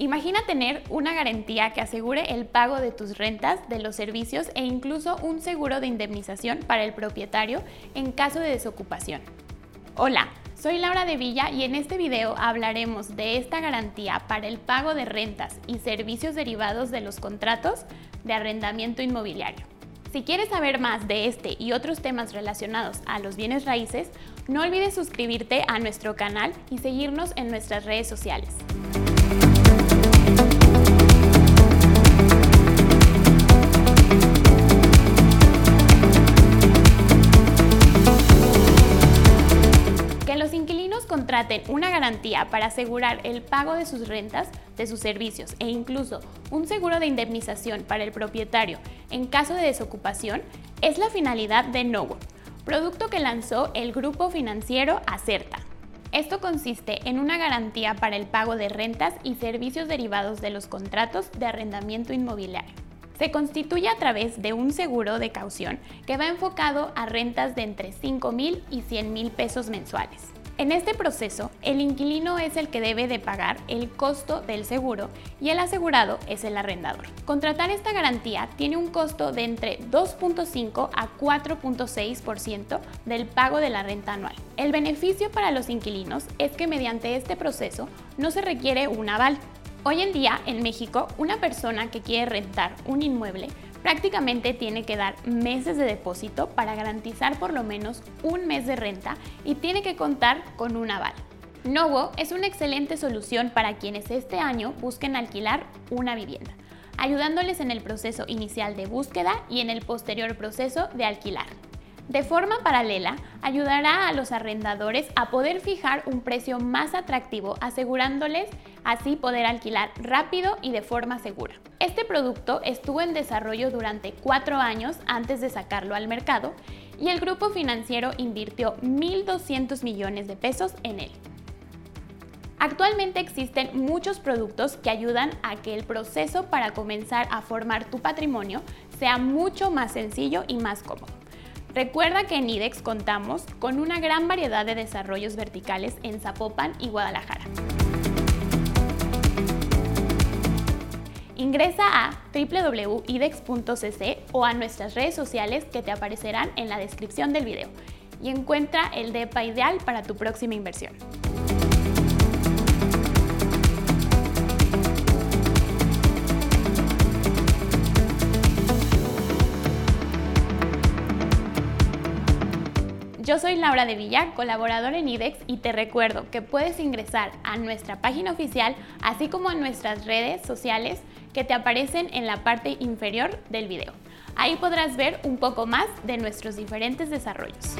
Imagina tener una garantía que asegure el pago de tus rentas, de los servicios e incluso un seguro de indemnización para el propietario en caso de desocupación. Hola, soy Laura de Villa y en este video hablaremos de esta garantía para el pago de rentas y servicios derivados de los contratos de arrendamiento inmobiliario. Si quieres saber más de este y otros temas relacionados a los bienes raíces, no olvides suscribirte a nuestro canal y seguirnos en nuestras redes sociales. Contraten una garantía para asegurar el pago de sus rentas, de sus servicios e incluso un seguro de indemnización para el propietario en caso de desocupación es la finalidad de Nowo, producto que lanzó el grupo financiero Acerta. Esto consiste en una garantía para el pago de rentas y servicios derivados de los contratos de arrendamiento inmobiliario. Se constituye a través de un seguro de caución que va enfocado a rentas de entre 5 mil y 100 mil pesos mensuales. En este proceso, el inquilino es el que debe de pagar el costo del seguro y el asegurado es el arrendador. Contratar esta garantía tiene un costo de entre 2.5 a 4.6% del pago de la renta anual. El beneficio para los inquilinos es que mediante este proceso no se requiere un aval. Hoy en día, en México, una persona que quiere rentar un inmueble prácticamente tiene que dar meses de depósito para garantizar por lo menos un mes de renta y tiene que contar con un aval. Novo es una excelente solución para quienes este año busquen alquilar una vivienda, ayudándoles en el proceso inicial de búsqueda y en el posterior proceso de alquilar. De forma paralela, ayudará a los arrendadores a poder fijar un precio más atractivo, asegurándoles así poder alquilar rápido y de forma segura. Este producto estuvo en desarrollo durante cuatro años antes de sacarlo al mercado y el grupo financiero invirtió 1.200 millones de pesos en él. Actualmente existen muchos productos que ayudan a que el proceso para comenzar a formar tu patrimonio sea mucho más sencillo y más cómodo. Recuerda que en IDEX contamos con una gran variedad de desarrollos verticales en Zapopan y Guadalajara. Ingresa a www.idex.cc o a nuestras redes sociales que te aparecerán en la descripción del video y encuentra el DEPA ideal para tu próxima inversión. Yo soy Laura de Villa, colaboradora en IDEX y te recuerdo que puedes ingresar a nuestra página oficial así como a nuestras redes sociales que te aparecen en la parte inferior del video. Ahí podrás ver un poco más de nuestros diferentes desarrollos.